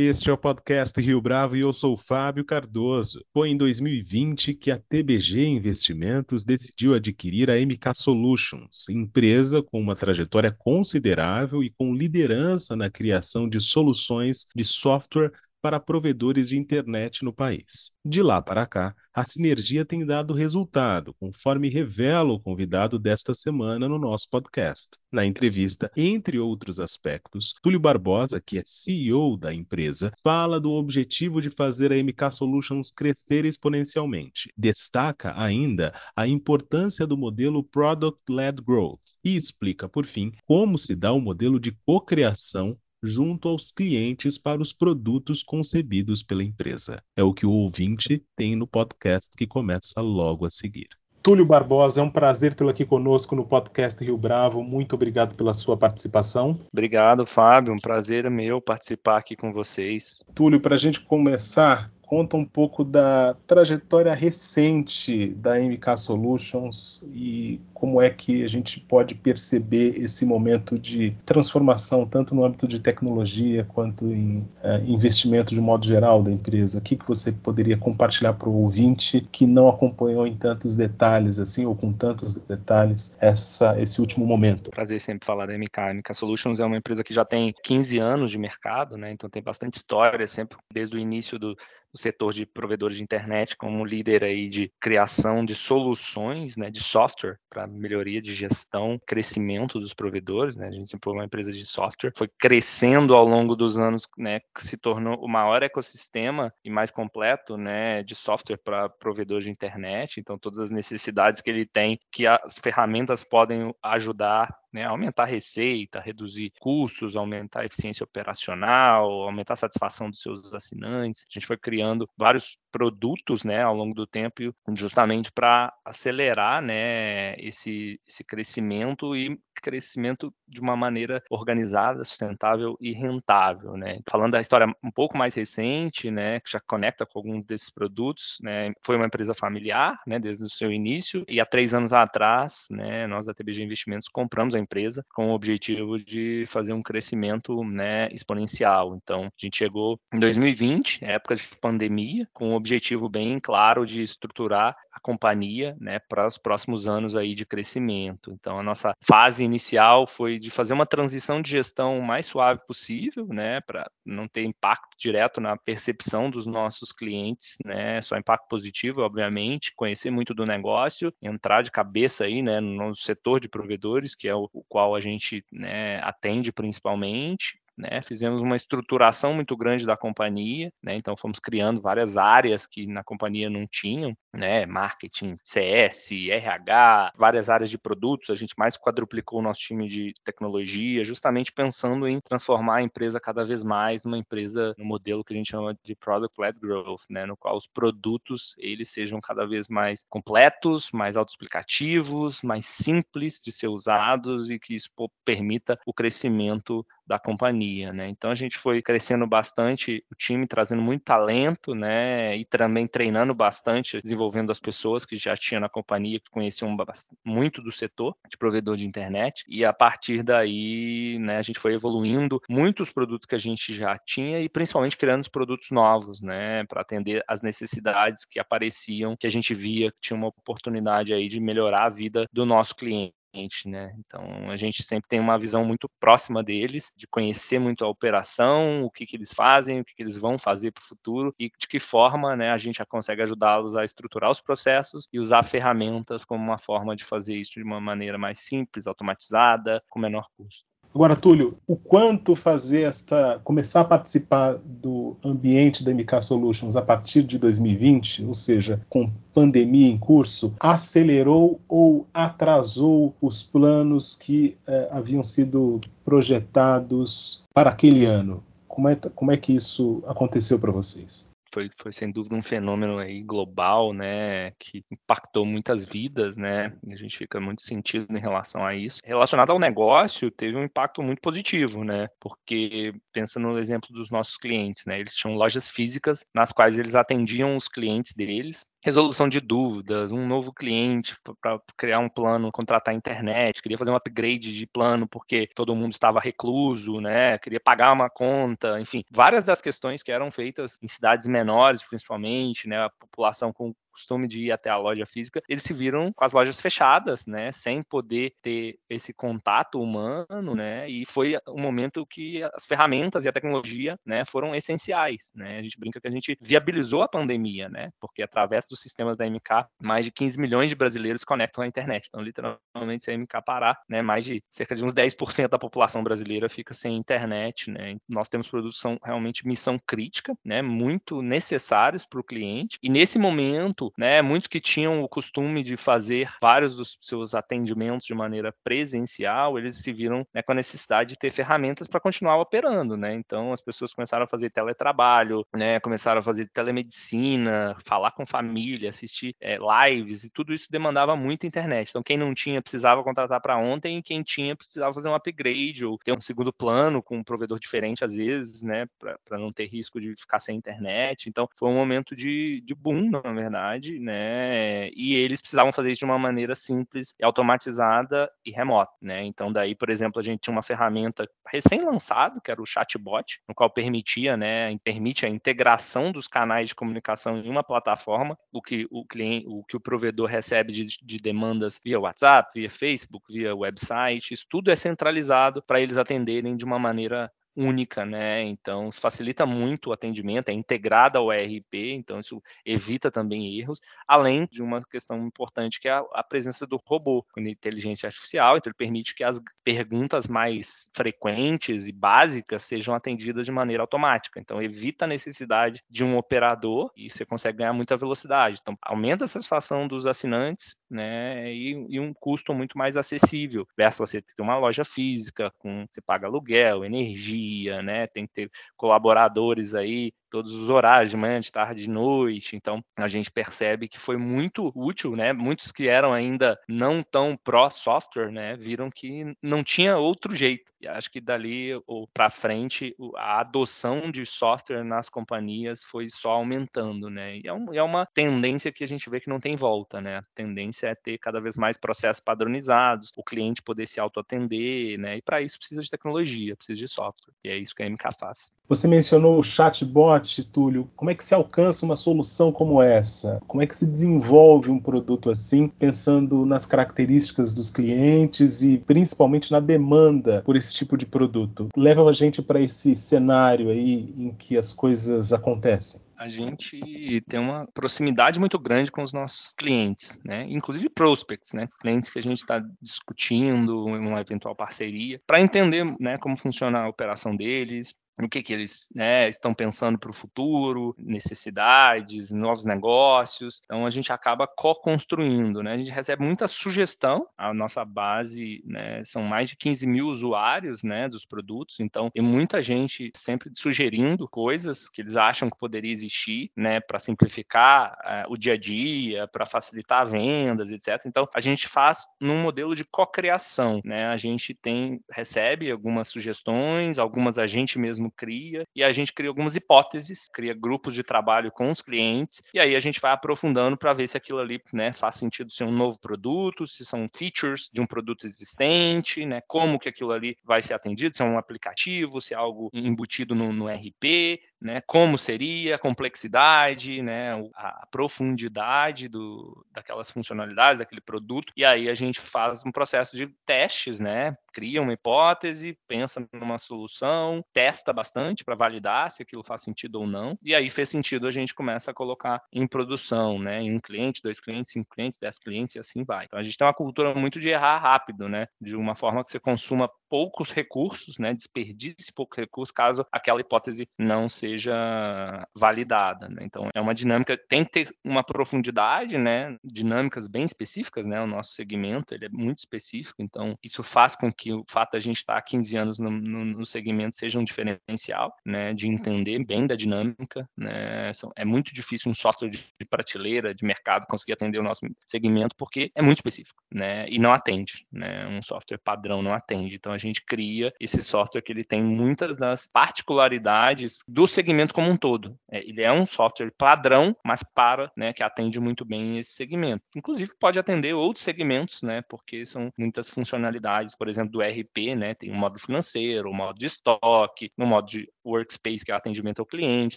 Este é o podcast Rio Bravo e eu sou Fábio Cardoso. Foi em 2020 que a TBG Investimentos decidiu adquirir a MK Solutions, empresa com uma trajetória considerável e com liderança na criação de soluções de software para provedores de internet no país. De lá para cá, a sinergia tem dado resultado, conforme revela o convidado desta semana no nosso podcast. Na entrevista, entre outros aspectos, Túlio Barbosa, que é CEO da empresa, fala do objetivo de fazer a MK Solutions crescer exponencialmente. Destaca ainda a importância do modelo Product-Led Growth e explica, por fim, como se dá o modelo de cocriação junto aos clientes para os produtos concebidos pela empresa. É o que o ouvinte tem no podcast que começa logo a seguir. Túlio Barbosa, é um prazer tê-lo aqui conosco no podcast Rio Bravo. Muito obrigado pela sua participação. Obrigado, Fábio. Um prazer é meu participar aqui com vocês. Túlio, para a gente começar, conta um pouco da trajetória recente da MK Solutions e como é que a gente pode perceber esse momento de transformação, tanto no âmbito de tecnologia quanto em uh, investimento de modo geral da empresa. O que, que você poderia compartilhar para o ouvinte que não acompanhou em tantos detalhes, assim, ou com tantos detalhes, essa, esse último momento? Prazer sempre falar da MK. A MK Solutions é uma empresa que já tem 15 anos de mercado, né? então tem bastante história, sempre desde o início do, o setor de provedores de internet como líder aí de criação de soluções, né, de software para melhoria de gestão, crescimento dos provedores, né? A gente sempre foi uma empresa de software, foi crescendo ao longo dos anos, né, se tornou o maior ecossistema e mais completo, né, de software para provedores de internet, então todas as necessidades que ele tem, que as ferramentas podem ajudar né, aumentar a receita, reduzir custos, aumentar a eficiência operacional, aumentar a satisfação dos seus assinantes. A gente foi criando vários produtos, né, ao longo do tempo, justamente para acelerar, né, esse, esse crescimento e crescimento de uma maneira organizada, sustentável e rentável, né? Falando da história um pouco mais recente, né, que já conecta com alguns desses produtos, né, foi uma empresa familiar, né, desde o seu início, e há três anos atrás, né, nós da TBG Investimentos compramos a empresa com o objetivo de fazer um crescimento, né, exponencial. Então, a gente chegou em 2020, época de pandemia, com objetivo bem claro de estruturar a companhia, né, para os próximos anos aí de crescimento. Então, a nossa fase inicial foi de fazer uma transição de gestão mais suave possível, né, para não ter impacto direto na percepção dos nossos clientes, né, só impacto positivo, obviamente, conhecer muito do negócio, entrar de cabeça aí, né, no setor de provedores, que é o, o qual a gente, né, atende principalmente, né? Fizemos uma estruturação muito grande da companhia, né? Então fomos criando várias áreas que na companhia não tinham, né? Marketing, CS, RH, várias áreas de produtos. A gente mais quadruplicou o nosso time de tecnologia, justamente pensando em transformar a empresa cada vez mais numa empresa no modelo que a gente chama de product-led growth, né? No qual os produtos eles sejam cada vez mais completos, mais autoexplicativos, mais simples de ser usados e que isso permita o crescimento da companhia, né? Então a gente foi crescendo bastante o time, trazendo muito talento, né? E também treinando bastante, desenvolvendo as pessoas que já tinham na companhia, que conheciam muito do setor de provedor de internet. E a partir daí, né, a gente foi evoluindo muitos produtos que a gente já tinha e principalmente criando os produtos novos, né? Para atender as necessidades que apareciam, que a gente via que tinha uma oportunidade aí de melhorar a vida do nosso cliente né? Então a gente sempre tem uma visão muito próxima deles, de conhecer muito a operação, o que, que eles fazem, o que, que eles vão fazer para o futuro e de que forma, né, a gente consegue ajudá-los a estruturar os processos e usar ferramentas como uma forma de fazer isso de uma maneira mais simples, automatizada, com menor custo. Agora, Túlio, o quanto fazer esta, começar a participar do ambiente da MK Solutions a partir de 2020, ou seja, com pandemia em curso, acelerou ou atrasou os planos que eh, haviam sido projetados para aquele ano? Como é, como é que isso aconteceu para vocês? Foi, foi sem dúvida um fenômeno aí global, né, que impactou muitas vidas, né, a gente fica muito sentido em relação a isso. Relacionado ao negócio, teve um impacto muito positivo, né, porque pensando no exemplo dos nossos clientes, né, eles tinham lojas físicas nas quais eles atendiam os clientes deles resolução de dúvidas, um novo cliente para criar um plano, contratar internet, queria fazer um upgrade de plano porque todo mundo estava recluso, né? Queria pagar uma conta, enfim, várias das questões que eram feitas em cidades menores, principalmente, né? A população com costume de ir até a loja física, eles se viram com as lojas fechadas, né, sem poder ter esse contato humano, né, e foi um momento que as ferramentas e a tecnologia, né, foram essenciais, né, a gente brinca que a gente viabilizou a pandemia, né, porque através dos sistemas da MK, mais de 15 milhões de brasileiros conectam à internet, então literalmente se a MK parar, né, mais de cerca de uns 10% da população brasileira fica sem internet, né, nós temos produtos que são realmente missão crítica, né, muito necessários para o cliente, e nesse momento né? Muitos que tinham o costume de fazer vários dos seus atendimentos de maneira presencial, eles se viram né, com a necessidade de ter ferramentas para continuar operando, né? Então as pessoas começaram a fazer teletrabalho, né? Começaram a fazer telemedicina, falar com família, assistir é, lives e tudo isso demandava muita internet. Então quem não tinha precisava contratar para ontem, e quem tinha precisava fazer um upgrade ou ter um segundo plano com um provedor diferente às vezes, né? Para não ter risco de ficar sem internet. Então foi um momento de, de boom, na verdade né? E eles precisavam fazer isso de uma maneira simples, automatizada e remota, né? Então daí, por exemplo, a gente tinha uma ferramenta recém-lançado, que era o chatbot, no qual permitia, né, permite a integração dos canais de comunicação em uma plataforma, o que o cliente, o que o provedor recebe de, de demandas via WhatsApp, via Facebook, via website, isso tudo é centralizado para eles atenderem de uma maneira única, né? Então, facilita muito o atendimento, é integrada ao ERP, então isso evita também erros, além de uma questão importante que é a, a presença do robô com inteligência artificial, então ele permite que as perguntas mais frequentes e básicas sejam atendidas de maneira automática. Então, evita a necessidade de um operador e você consegue ganhar muita velocidade. Então, aumenta a satisfação dos assinantes, né? E, e um custo muito mais acessível, versus você ter uma loja física com você paga aluguel, energia né? Tem que ter colaboradores aí todos os horários, de manhã, de tarde, de noite. Então, a gente percebe que foi muito útil, né? Muitos que eram ainda não tão pró-software, né, viram que não tinha outro jeito. E acho que dali para frente a adoção de software nas companhias foi só aumentando, né? E é, um, é, uma tendência que a gente vê que não tem volta, né? A tendência é ter cada vez mais processos padronizados, o cliente poder se autoatender, né? E para isso precisa de tecnologia, precisa de software. E é isso que a MK faz. Você mencionou o chatbot, Túlio. Como é que se alcança uma solução como essa? Como é que se desenvolve um produto assim, pensando nas características dos clientes e principalmente na demanda por esse tipo de produto? Leva a gente para esse cenário aí em que as coisas acontecem a gente tem uma proximidade muito grande com os nossos clientes, né? Inclusive prospects, né? Clientes que a gente está discutindo uma eventual parceria, para entender, né, como funciona a operação deles, o que, que eles né, estão pensando para o futuro, necessidades, novos negócios. Então a gente acaba co-construindo, né? A gente recebe muita sugestão. A nossa base né, são mais de 15 mil usuários né, dos produtos, então tem muita gente sempre sugerindo coisas que eles acham que poderia existir né, para simplificar uh, o dia a dia, para facilitar vendas, etc. Então a gente faz num modelo de co-criação. Né? A gente tem, recebe algumas sugestões, algumas a gente mesmo mesmo cria, e a gente cria algumas hipóteses, cria grupos de trabalho com os clientes, e aí a gente vai aprofundando para ver se aquilo ali né, faz sentido ser um novo produto, se são features de um produto existente, né, como que aquilo ali vai ser atendido, se é um aplicativo, se é algo embutido no, no RP, né, como seria, a complexidade, né, a profundidade do, daquelas funcionalidades, daquele produto, e aí a gente faz um processo de testes, né, cria uma hipótese, pensa numa solução, testa bastante para validar se aquilo faz sentido ou não, e aí fez sentido, a gente começa a colocar em produção, né, em um cliente, dois clientes, cinco clientes, dez clientes e assim vai. Então a gente tem uma cultura muito de errar rápido, né, de uma forma que você consuma poucos recursos, né, desperdice pouco recurso caso aquela hipótese não seja validada. Né? Então é uma dinâmica tem que ter uma profundidade, né, dinâmicas bem específicas, né, o nosso segmento ele é muito específico, então isso faz com que o fato da gente estar há 15 anos no, no, no segmento seja um diferencial, né, de entender bem da dinâmica, né, é muito difícil um software de, de prateleira, de mercado conseguir atender o nosso segmento porque é muito específico, né, e não atende, né, um software padrão não atende, então a gente cria esse software que ele tem muitas das particularidades do segmento como um todo. É, ele é um software padrão, mas para, né, que atende muito bem esse segmento. Inclusive pode atender outros segmentos, né, porque são muitas funcionalidades, por exemplo, do RP, né, tem o modo financeiro, o modo de estoque, o um modo de workspace, que é atendimento ao cliente.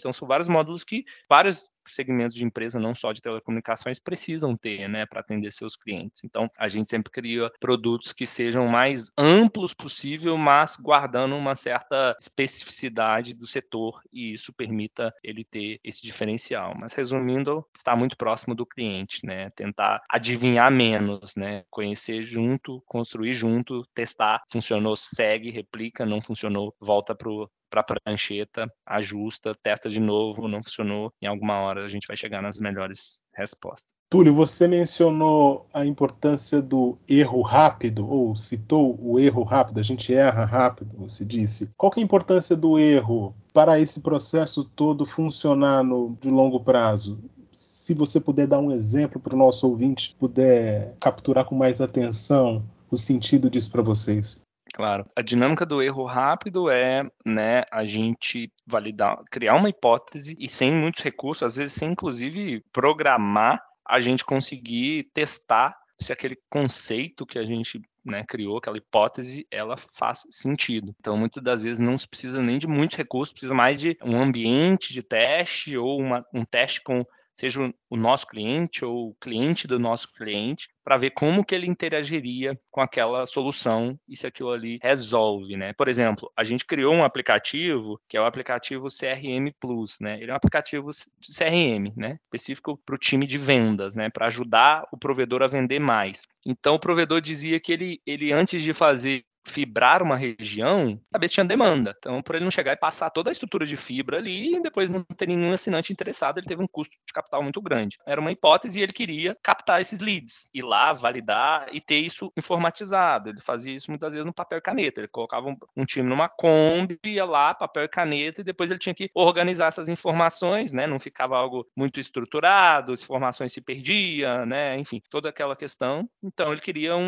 Então são vários módulos que vários segmentos de empresa, não só de telecomunicações, precisam ter, né, para atender seus clientes. Então, a gente sempre cria produtos que sejam mais amplos possível, mas guardando uma certa especificidade do setor e isso permita ele ter esse diferencial. Mas resumindo, está muito próximo do cliente, né? Tentar adivinhar menos, né? Conhecer junto, construir junto, testar, funcionou, segue, replica, não funcionou, volta para para a prancheta, ajusta, testa de novo, não funcionou, em alguma hora a gente vai chegar nas melhores respostas. Túlio, você mencionou a importância do erro rápido, ou citou o erro rápido, a gente erra rápido, você disse. Qual é a importância do erro para esse processo todo funcionar no, de longo prazo? Se você puder dar um exemplo para o nosso ouvinte, puder capturar com mais atenção o sentido disso para vocês. Claro. A dinâmica do erro rápido é, né, a gente validar, criar uma hipótese e sem muitos recursos, às vezes sem inclusive programar, a gente conseguir testar se aquele conceito que a gente né, criou, aquela hipótese, ela faz sentido. Então, muitas das vezes não se precisa nem de muitos recursos, precisa mais de um ambiente de teste ou uma, um teste com seja o nosso cliente ou o cliente do nosso cliente, para ver como que ele interagiria com aquela solução e se aquilo ali resolve, né? Por exemplo, a gente criou um aplicativo que é o aplicativo CRM Plus, né? Ele é um aplicativo de CRM, né? Específico para o time de vendas, né? Para ajudar o provedor a vender mais. Então, o provedor dizia que ele, ele antes de fazer fibrar uma região, saber se tinha demanda. Então, por ele não chegar e passar toda a estrutura de fibra ali e depois não ter nenhum assinante interessado, ele teve um custo de capital muito grande. Era uma hipótese e ele queria captar esses leads, ir lá, validar e ter isso informatizado. Ele fazia isso muitas vezes no papel e caneta. Ele colocava um, um time numa Kombi, ia lá, papel e caneta, e depois ele tinha que organizar essas informações, né? Não ficava algo muito estruturado, as informações se perdiam, né? Enfim, toda aquela questão. Então, ele queria um,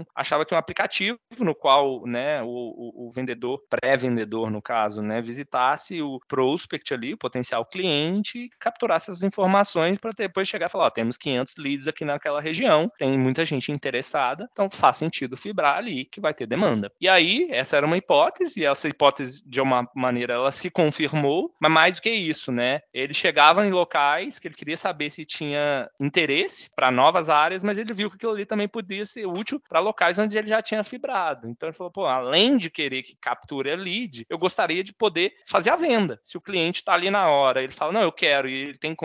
um achava que um aplicativo no qual né, o, o, o vendedor, pré-vendedor no caso, né, visitasse o prospect ali, o potencial cliente, capturasse essas informações para depois chegar e falar, ó, temos 500 leads aqui naquela região, tem muita gente interessada, então faz sentido fibrar ali que vai ter demanda. E aí, essa era uma hipótese, e essa hipótese, de uma maneira, ela se confirmou, mas mais do que isso, né, ele chegava em locais que ele queria saber se tinha interesse para novas áreas, mas ele viu que aquilo ali também podia ser útil para locais onde ele já tinha fibrado. Então, ele falou, pô, além de querer que capture a lead, eu gostaria de poder fazer a venda. Se o cliente está ali na hora, ele fala, não, eu quero, e ele tem,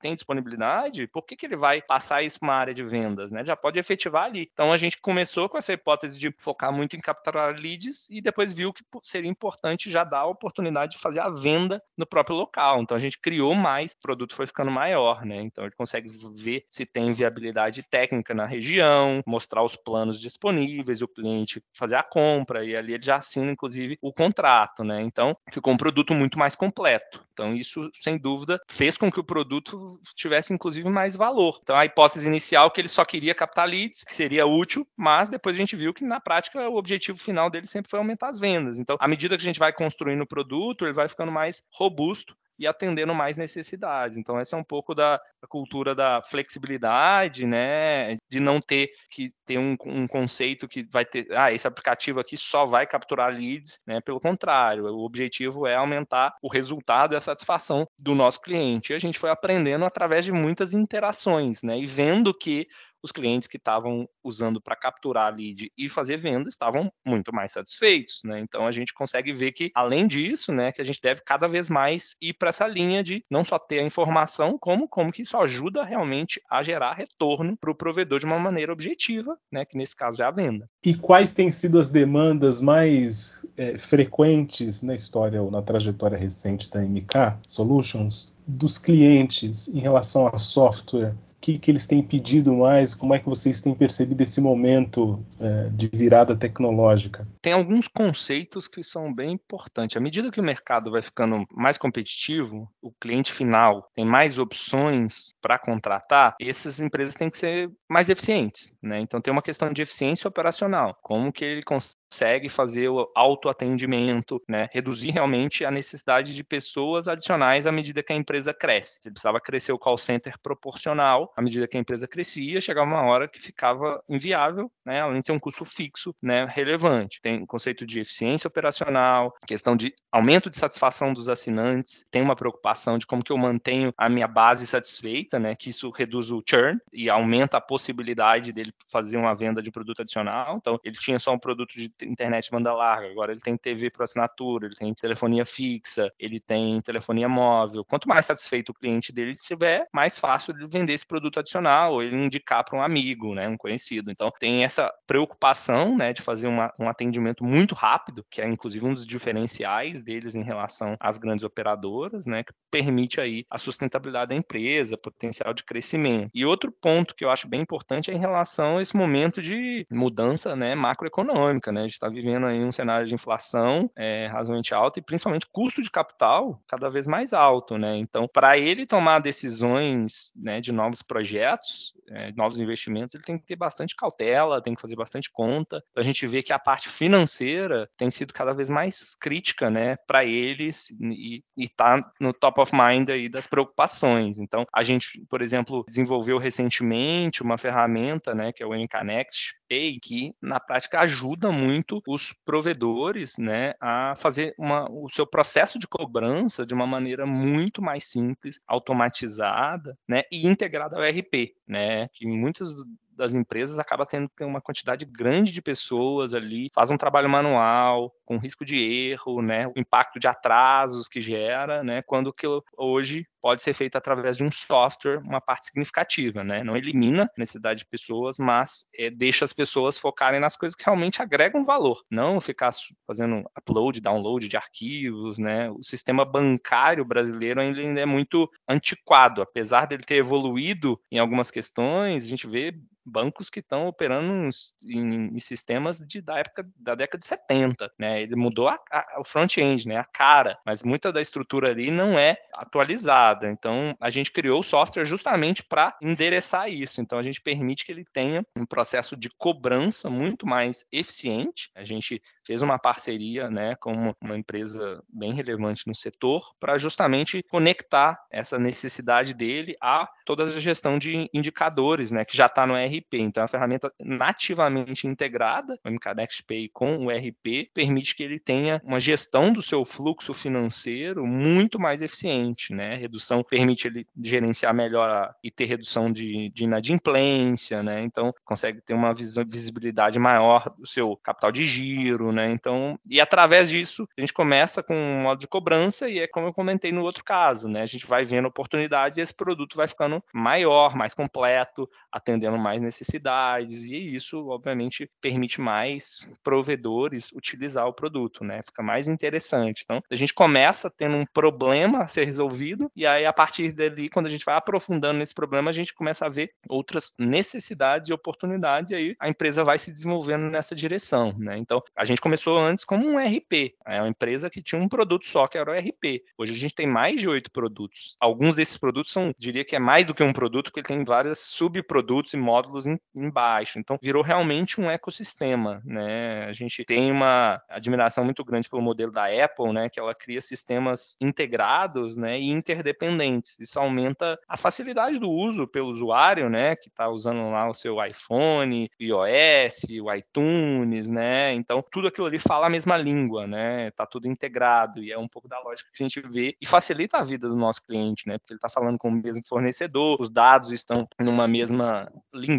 tem disponibilidade, por que, que ele vai passar isso para uma área de vendas? Né? Já pode efetivar ali. Então a gente começou com essa hipótese de focar muito em capturar leads e depois viu que seria importante já dar a oportunidade de fazer a venda no próprio local. Então a gente criou mais, o produto foi ficando maior, né? Então ele consegue ver se tem viabilidade técnica na região, mostrar os planos disponíveis, o cliente fazer a compra, e ali ele já assina, inclusive, o contrato, né? Então, ficou um produto muito mais completo. Então, isso, sem dúvida, fez com que o produto tivesse, inclusive, mais valor. Então, a hipótese inicial é que ele só queria captar leads, que seria útil, mas depois a gente viu que, na prática, o objetivo final dele sempre foi aumentar as vendas. Então, à medida que a gente vai construindo o produto, ele vai ficando mais robusto e atendendo mais necessidades. Então, essa é um pouco da, cultura da flexibilidade, né? De não ter que ter um, um, conceito que vai ter, ah, esse aplicativo aqui só vai capturar leads, né? Pelo contrário, o objetivo é aumentar o resultado e a satisfação do nosso cliente. E a gente foi aprendendo através de muitas interações, né? E vendo que os clientes que estavam usando para capturar lead e fazer venda estavam muito mais satisfeitos, né? Então a gente consegue ver que além disso, né, que a gente deve cada vez mais ir para essa linha de não só ter a informação, como como que isso ajuda realmente a gerar retorno para o provedor de uma maneira objetiva, né, que nesse caso é a venda. E quais têm sido as demandas mais é, frequentes na história ou na trajetória recente da MK Solutions dos clientes em relação a software que, que eles têm pedido mais? Como é que vocês têm percebido esse momento é, de virada tecnológica? Tem alguns conceitos que são bem importantes. À medida que o mercado vai ficando mais competitivo, o cliente final tem mais opções para contratar, essas empresas têm que ser mais eficientes. Né? Então tem uma questão de eficiência operacional. Como que ele consegue consegue fazer o autoatendimento, né? Reduzir realmente a necessidade de pessoas adicionais à medida que a empresa cresce. Ele precisava crescer o call center proporcional à medida que a empresa crescia, chegava uma hora que ficava inviável, né? Além de ser um custo fixo, né? Relevante. Tem o conceito de eficiência operacional, questão de aumento de satisfação dos assinantes, tem uma preocupação de como que eu mantenho a minha base satisfeita, né? Que isso reduz o churn e aumenta a possibilidade dele fazer uma venda de produto adicional. Então, ele tinha só um produto de internet banda larga, agora ele tem TV por assinatura, ele tem telefonia fixa, ele tem telefonia móvel. Quanto mais satisfeito o cliente dele estiver, mais fácil ele vender esse produto adicional ou ele indicar para um amigo, né, um conhecido. Então, tem essa preocupação, né, de fazer uma, um atendimento muito rápido, que é inclusive um dos diferenciais deles em relação às grandes operadoras, né, que permite aí a sustentabilidade da empresa, potencial de crescimento. E outro ponto que eu acho bem importante é em relação a esse momento de mudança, né, macroeconômica, né, gente está vivendo aí um cenário de inflação é, razoavelmente alta e principalmente custo de capital cada vez mais alto, né? Então, para ele tomar decisões né, de novos projetos, é, novos investimentos, ele tem que ter bastante cautela, tem que fazer bastante conta. Então, a gente vê que a parte financeira tem sido cada vez mais crítica, né, para eles e está no top of mind aí das preocupações. Então, a gente, por exemplo, desenvolveu recentemente uma ferramenta, né, que é o NConnect Pay, que na prática ajuda muito os provedores, né, a fazer uma, o seu processo de cobrança de uma maneira muito mais simples, automatizada, né, e integrada ao ERP, né, que muitas das empresas acaba tendo uma quantidade grande de pessoas ali, faz um trabalho manual, com risco de erro, né, o impacto de atrasos que gera, né, quando que hoje pode ser feito através de um software, uma parte significativa, né, não elimina a necessidade de pessoas, mas é, deixa as pessoas focarem nas coisas que realmente agregam valor, não ficar fazendo upload, download de arquivos, né, o sistema bancário brasileiro ainda é muito antiquado, apesar dele ter evoluído em algumas questões, a gente vê bancos que estão operando em, em, sistemas de, da época da década de 70, né? Ele mudou a, a, o front-end, né? A cara, mas muita da estrutura ali não é atualizada. Então, a gente criou o software justamente para endereçar isso. Então, a gente permite que ele tenha um processo de cobrança muito mais eficiente. A gente fez uma parceria, né, com uma empresa bem relevante no setor para justamente conectar essa necessidade dele a toda a gestão de indicadores, né, que já está no ERP. Então, a ferramenta nativamente integrada, o MKNext Pay com o ERP, permite que ele tenha uma gestão do seu fluxo financeiro muito mais eficiente, né? Redução permite ele gerenciar melhor e ter redução de, de inadimplência, né? Então, consegue ter uma visibilidade maior do seu capital de giro, né? Então, e através disso, a gente começa com um modo de cobrança e é como eu comentei no outro caso, né? A gente vai vendo oportunidades e esse produto vai ficando maior, mais completo, atendendo mais necessidades, e isso, obviamente, permite mais provedores utilizar o produto, né? Fica mais interessante. Então, a gente começa tendo um problema a ser resolvido, e aí, a partir dali, quando a gente vai aprofundando nesse problema, a gente começa a ver outras necessidades e oportunidades, e aí a empresa vai se desenvolvendo nessa direção, né? Então, a gente começou antes como um RP, é uma empresa que tinha um produto só, que era o RP. Hoje a gente tem mais de oito produtos. Alguns desses produtos são, diria que é mais do que um produto, porque ele tem vários subprodutos e módulos em, embaixo. Então, virou realmente um ecossistema, né? A gente tem uma admiração muito grande pelo modelo da Apple, né? Que ela cria sistemas integrados, né? E interdependentes. Isso aumenta a facilidade do uso pelo usuário, né? Que está usando lá o seu iPhone, iOS, o iTunes, né? Então, tudo aquilo ali fala a mesma língua, né? Tá tudo integrado e é um pouco da lógica que a gente vê e facilita a vida do nosso cliente, né? Porque ele está falando com o mesmo fornecedor, os dados estão numa mesma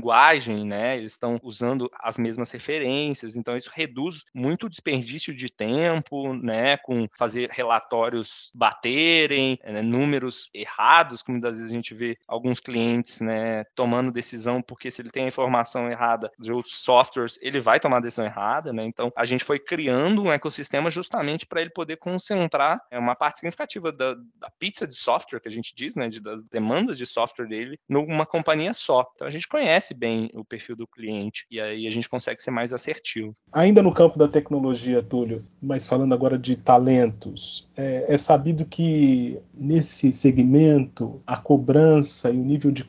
linguagem, né? Eles estão usando as mesmas referências, então isso reduz muito o desperdício de tempo, né? Com fazer relatórios baterem, né? números errados, como muitas vezes a gente vê alguns clientes, né? Tomando decisão porque se ele tem a informação errada de outros softwares, ele vai tomar a decisão errada, né? Então a gente foi criando um ecossistema justamente para ele poder concentrar é, uma parte significativa da, da, pizza de software que a gente diz, né? De, das demandas de software dele numa companhia só. Então a gente conhece bem o perfil do cliente e aí a gente consegue ser mais assertivo. Ainda no campo da tecnologia, Túlio, mas falando agora de talentos, é, é, sabido que nesse segmento a cobrança e o nível de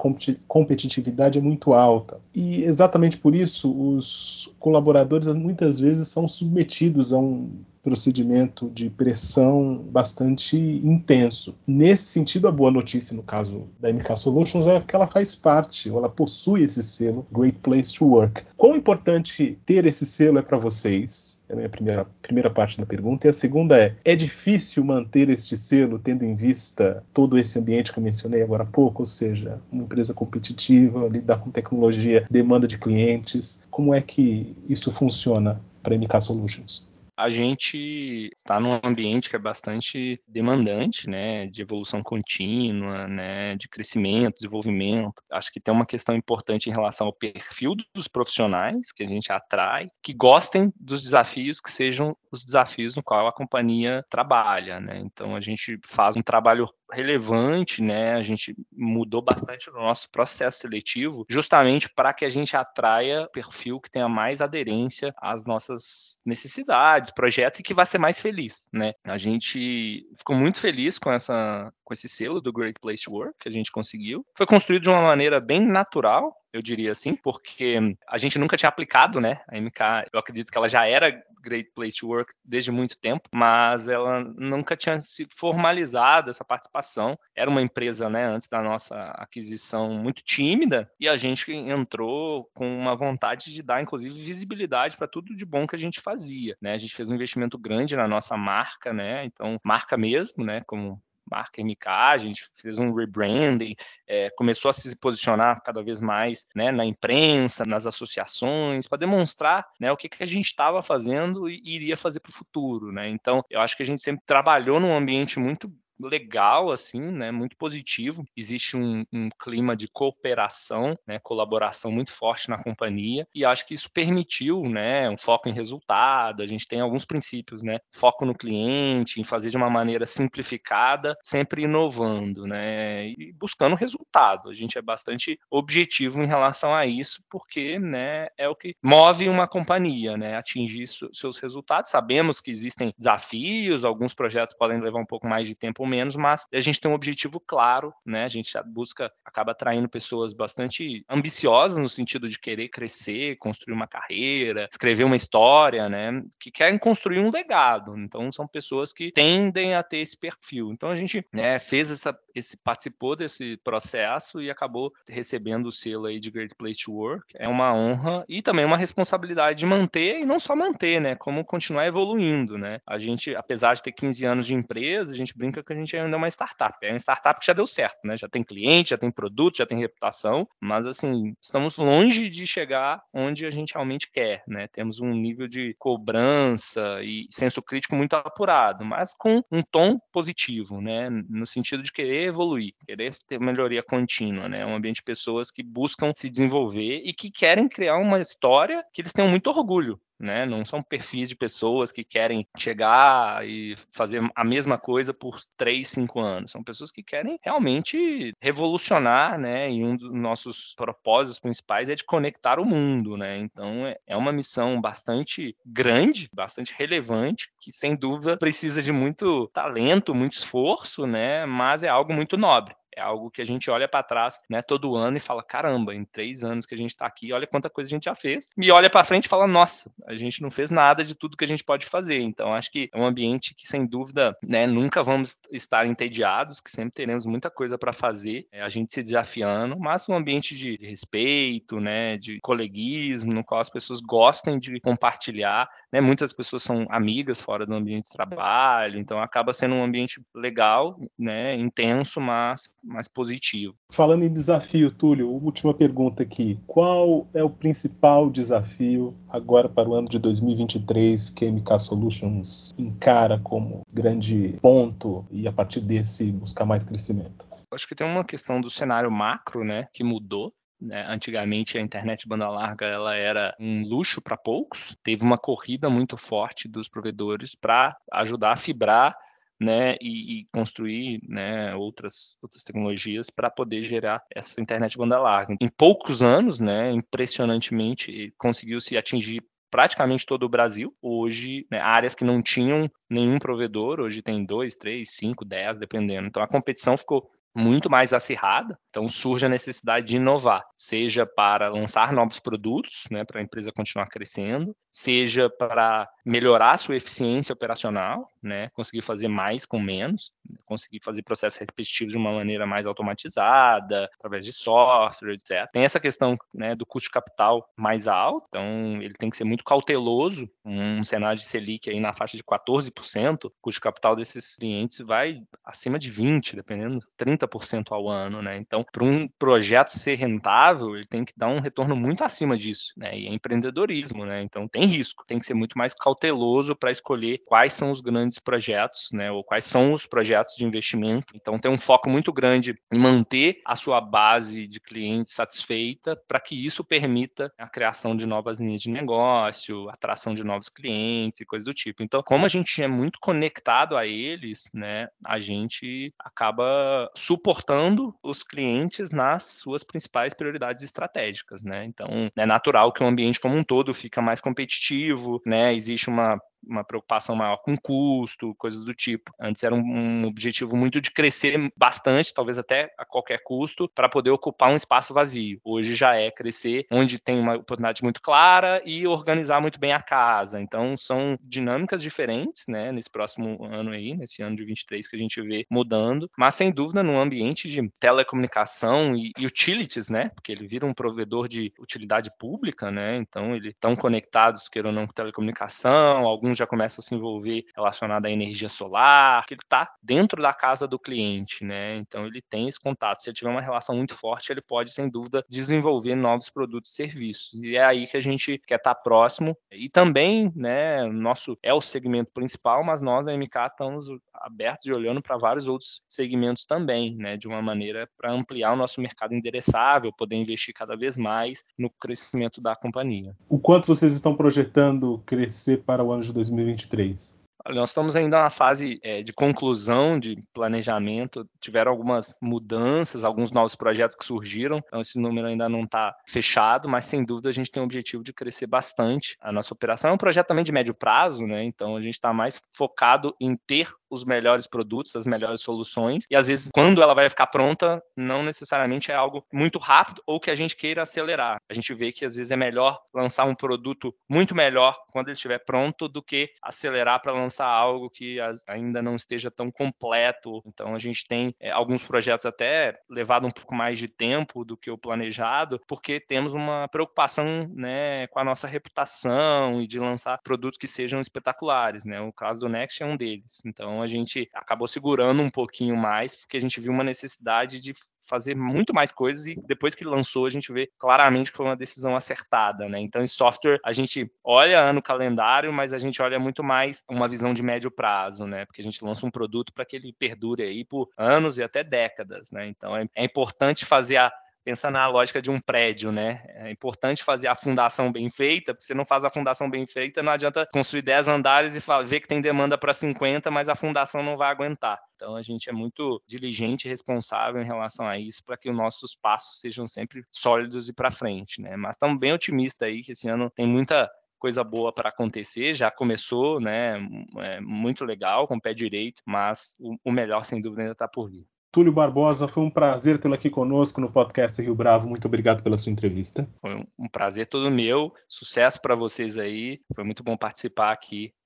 competitividade é muito alta. E exatamente por isso os colaboradores muitas vezes são submetidos a um procedimento de pressão bastante intenso. Nesse sentido, a boa notícia no caso da MK Solutions é que ela faz parte, ou ela possui esse selo Great Place to Work. Quão importante ter esse selo é para vocês? É a minha primeira, primeira parte da pergunta. E a segunda é: é difícil manter este selo, tendo em vista todo esse ambiente que eu mencionei agora há pouco, ou seja, uma empresa competitiva, lidar com tecnologia, demanda de clientes? Como é que isso funciona para a MK Solutions? A gente está num ambiente que é bastante demandante, né, de evolução contínua, né, de crescimento, desenvolvimento. Acho que tem uma questão importante em relação ao perfil dos profissionais que a gente atrai, que gostem dos desafios que sejam os desafios no qual a companhia trabalha, né? Então a gente faz um trabalho relevante, né? A gente mudou bastante o nosso processo seletivo, justamente para que a gente atraia perfil que tenha mais aderência às nossas necessidades, projetos e que vá ser mais feliz, né? A gente ficou muito feliz com essa com esse selo do Great Place to Work que a gente conseguiu. Foi construído de uma maneira bem natural, eu diria assim, porque a gente nunca tinha aplicado, né? A MK, eu acredito que ela já era Great Place to Work desde muito tempo, mas ela nunca tinha se formalizado essa participação. Era uma empresa, né, antes da nossa aquisição, muito tímida, e a gente entrou com uma vontade de dar, inclusive, visibilidade para tudo de bom que a gente fazia, né? A gente fez um investimento grande na nossa marca, né? Então, marca mesmo, né, como marca MK, a gente fez um rebranding, é, começou a se posicionar cada vez mais né, na imprensa, nas associações, para demonstrar né, o que, que a gente estava fazendo e iria fazer para o futuro. Né? Então, eu acho que a gente sempre trabalhou num ambiente muito legal, assim, né, muito positivo. Existe um, um, clima de cooperação, né, colaboração muito forte na companhia, e acho que isso permitiu, né, um foco em resultado. A gente tem alguns princípios, né, foco no cliente, em fazer de uma maneira simplificada, sempre inovando, né, e buscando resultado. A gente é bastante objetivo em relação a isso, porque, né, é o que move uma companhia, né, atingir seus resultados. Sabemos que existem desafios, alguns projetos podem levar um pouco mais de tempo menos, mas a gente tem um objetivo claro, né? A gente busca, acaba atraindo pessoas bastante ambiciosas no sentido de querer crescer, construir uma carreira, escrever uma história, né? Que querem construir um legado. Então são pessoas que tendem a ter esse perfil. Então a gente né, fez essa, esse participou desse processo e acabou recebendo o selo aí de Great Place to Work. É uma honra e também uma responsabilidade de manter e não só manter, né? Como continuar evoluindo, né? A gente, apesar de ter 15 anos de empresa, a gente brinca que a gente ainda é uma startup. É uma startup que já deu certo, né? Já tem cliente, já tem produto, já tem reputação, mas assim, estamos longe de chegar onde a gente realmente quer, né? Temos um nível de cobrança e senso crítico muito apurado, mas com um tom positivo, né? No sentido de querer evoluir, querer ter melhoria contínua, né? Um ambiente de pessoas que buscam se desenvolver e que querem criar uma história que eles tenham muito orgulho, né? Não são perfis de pessoas que querem chegar e fazer a mesma coisa por três, cinco anos. São pessoas que querem realmente revolucionar, né? E um dos nossos propósitos principais é de conectar o mundo, né? Então é, é uma missão bastante grande, bastante relevante, que sem dúvida precisa de muito talento, muito esforço, né? Mas é algo muito nobre é algo que a gente olha para trás, né, todo ano e fala, caramba, em três anos que a gente está aqui, olha quanta coisa a gente já fez. E olha para frente e fala, nossa, a gente não fez nada de tudo que a gente pode fazer. Então, acho que é um ambiente que, sem dúvida, né, nunca vamos estar entediados, que sempre teremos muita coisa para fazer, é, a gente se desafiando, mas um ambiente de respeito, né, de coleguismo, no qual as pessoas gostem de compartilhar, né, muitas pessoas são amigas fora do ambiente de trabalho, então acaba sendo um ambiente legal, né, intenso, mas mais positivo. Falando em desafio, Túlio, última pergunta aqui. Qual é o principal desafio agora para o ano de 2023 que a MK Solutions encara como grande ponto e a partir desse buscar mais crescimento? Acho que tem uma questão do cenário macro, né, que mudou. Né? Antigamente a internet banda larga ela era um luxo para poucos. Teve uma corrida muito forte dos provedores para ajudar a fibrar né, e, e, construir né, outras, outras tecnologias para poder gerar essa internet banda larga. Em poucos anos, né, impressionantemente, conseguiu se atingir praticamente todo o Brasil. Hoje, né, áreas que não tinham nenhum provedor, hoje tem dois, três, cinco, dez, dependendo. Então a competição ficou muito mais acirrada, então surge a necessidade de inovar, seja para lançar novos produtos, né, para a empresa continuar crescendo, seja para melhorar sua eficiência operacional, né, conseguir fazer mais com menos, conseguir fazer processos repetitivos de uma maneira mais automatizada, através de software, etc. Tem essa questão né, do custo de capital mais alto, então ele tem que ser muito cauteloso, um cenário de Selic aí na faixa de 14%, o custo de capital desses clientes vai acima de 20%, dependendo, 30% ao ano, né, então para um projeto ser rentável, ele tem que dar um retorno muito acima disso, né, e é empreendedorismo, né, então tem risco, tem que ser muito mais cauteloso para escolher quais são os grandes projetos, né, ou quais são os projetos de investimento. Então tem um foco muito grande em manter a sua base de clientes satisfeita para que isso permita a criação de novas linhas de negócio, atração de novos clientes e coisas do tipo. Então, como a gente é muito conectado a eles, né, a gente acaba suportando os clientes nas suas principais prioridades estratégicas, né? Então, é natural que o ambiente como um todo fica mais competitivo, né? Existe uma uma preocupação maior com custo, coisas do tipo. Antes era um, um objetivo muito de crescer bastante, talvez até a qualquer custo, para poder ocupar um espaço vazio. Hoje já é crescer onde tem uma oportunidade muito clara e organizar muito bem a casa. Então são dinâmicas diferentes, né, nesse próximo ano aí, nesse ano de 23 que a gente vê mudando, mas sem dúvida no ambiente de telecomunicação e, e utilities, né, porque ele vira um provedor de utilidade pública, né, então eles estão conectados, queira ou não, com telecomunicação, alguns já começam a se envolver relacionado à energia solar, que ele está dentro da casa do cliente, né? Então ele tem esse contato. Se ele tiver uma relação muito forte, ele pode, sem dúvida, desenvolver novos produtos e serviços. E é aí que a gente quer estar tá próximo. E também, né, nosso é o segmento principal, mas nós da MK estamos abertos e olhando para vários outros segmentos também, né, de uma maneira para ampliar o nosso mercado endereçável, poder investir cada vez mais no crescimento da companhia. O quanto vocês estão projetando crescer para o ano de 2023? Nós estamos ainda na fase é, de conclusão de planejamento. Tiveram algumas mudanças, alguns novos projetos que surgiram. Então, esse número ainda não está fechado, mas sem dúvida a gente tem o objetivo de crescer bastante. A nossa operação é um projeto também de médio prazo, né? Então a gente está mais focado em ter os melhores produtos, as melhores soluções. E às vezes, quando ela vai ficar pronta, não necessariamente é algo muito rápido ou que a gente queira acelerar. A gente vê que às vezes é melhor lançar um produto muito melhor quando ele estiver pronto do que acelerar para lançar algo que ainda não esteja tão completo. Então a gente tem é, alguns projetos até levado um pouco mais de tempo do que o planejado, porque temos uma preocupação né, com a nossa reputação e de lançar produtos que sejam espetaculares. Né? O caso do Next é um deles. Então então a gente acabou segurando um pouquinho mais, porque a gente viu uma necessidade de fazer muito mais coisas e depois que lançou a gente vê claramente que foi uma decisão acertada, né? Então em software a gente olha ano calendário, mas a gente olha muito mais uma visão de médio prazo, né? Porque a gente lança um produto para que ele perdure aí por anos e até décadas, né? Então é, é importante fazer a pensa na lógica de um prédio, né? É importante fazer a fundação bem feita, porque você não faz a fundação bem feita, não adianta construir 10 andares e ver que tem demanda para 50, mas a fundação não vai aguentar. Então a gente é muito diligente e responsável em relação a isso para que os nossos passos sejam sempre sólidos e para frente, né? Mas estamos bem otimistas aí que esse ano tem muita coisa boa para acontecer, já começou, né? É muito legal, com o pé direito, mas o melhor, sem dúvida, ainda está por vir. Túlio Barbosa, foi um prazer tê-lo aqui conosco no podcast Rio Bravo. Muito obrigado pela sua entrevista. Foi um prazer todo meu. Sucesso para vocês aí. Foi muito bom participar aqui.